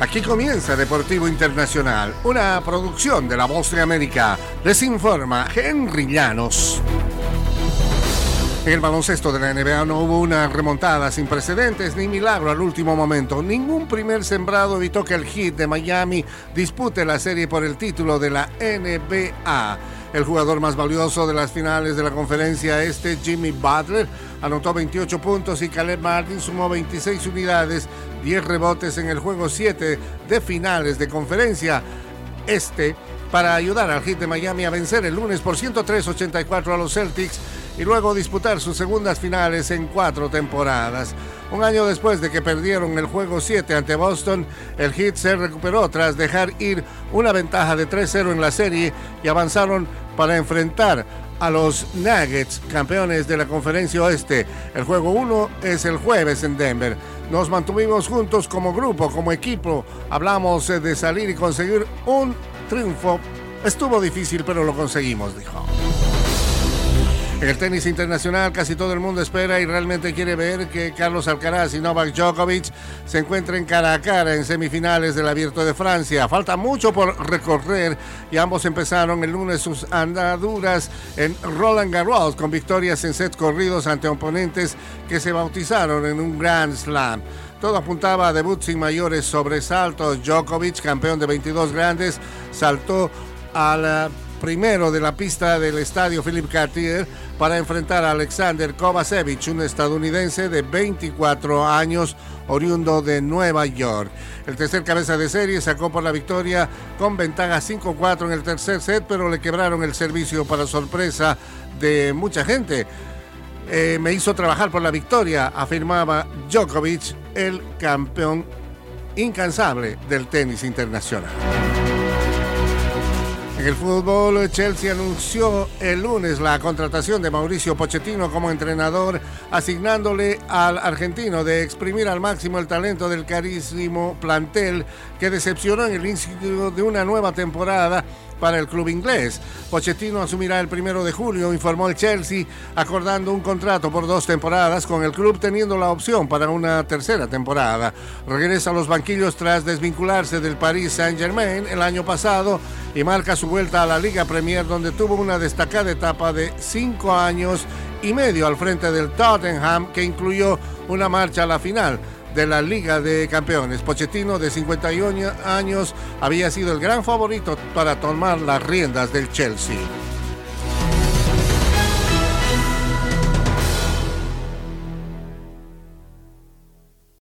Aquí comienza Deportivo Internacional, una producción de La Voz de América. Les informa Henry Llanos. En el baloncesto de la NBA no hubo una remontada sin precedentes ni milagro al último momento. Ningún primer sembrado evitó que el Heat de Miami dispute la serie por el título de la NBA. El jugador más valioso de las finales de la conferencia este, Jimmy Butler, anotó 28 puntos y Caleb Martin sumó 26 unidades, 10 rebotes en el juego 7 de finales de conferencia este para ayudar al Heat de Miami a vencer el lunes por 103-84 a los Celtics y luego disputar sus segundas finales en cuatro temporadas. Un año después de que perdieron el juego 7 ante Boston, el Heat se recuperó tras dejar ir una ventaja de 3-0 en la serie y avanzaron para enfrentar a los Nuggets, campeones de la conferencia oeste. El juego 1 es el jueves en Denver. Nos mantuvimos juntos como grupo, como equipo. Hablamos de salir y conseguir un triunfo. Estuvo difícil, pero lo conseguimos, dijo. El tenis internacional casi todo el mundo espera y realmente quiere ver que Carlos Alcaraz y Novak Djokovic se encuentren cara a cara en semifinales del Abierto de Francia. Falta mucho por recorrer y ambos empezaron el lunes sus andaduras en Roland Garros con victorias en set corridos ante oponentes que se bautizaron en un Grand Slam. Todo apuntaba a debut sin mayores sobresaltos. Djokovic, campeón de 22 grandes, saltó al primero de la pista del estadio Philip Cartier para enfrentar a Alexander Kovacevic, un estadounidense de 24 años, oriundo de Nueva York. El tercer cabeza de serie sacó por la victoria con ventaja 5-4 en el tercer set, pero le quebraron el servicio para sorpresa de mucha gente. Eh, me hizo trabajar por la victoria, afirmaba Djokovic, el campeón incansable del tenis internacional. En el fútbol, Chelsea anunció el lunes la contratación de Mauricio Pochettino como entrenador, asignándole al argentino de exprimir al máximo el talento del carísimo plantel que decepcionó en el inicio de una nueva temporada para el club inglés. Pochettino asumirá el primero de julio, informó el Chelsea, acordando un contrato por dos temporadas con el club teniendo la opción para una tercera temporada. Regresa a los banquillos tras desvincularse del Paris Saint-Germain el año pasado y marca su vuelta a la Liga Premier donde tuvo una destacada etapa de cinco años y medio al frente del Tottenham que incluyó una marcha a la final de la Liga de Campeones. Pochettino, de 51 años, había sido el gran favorito para tomar las riendas del Chelsea.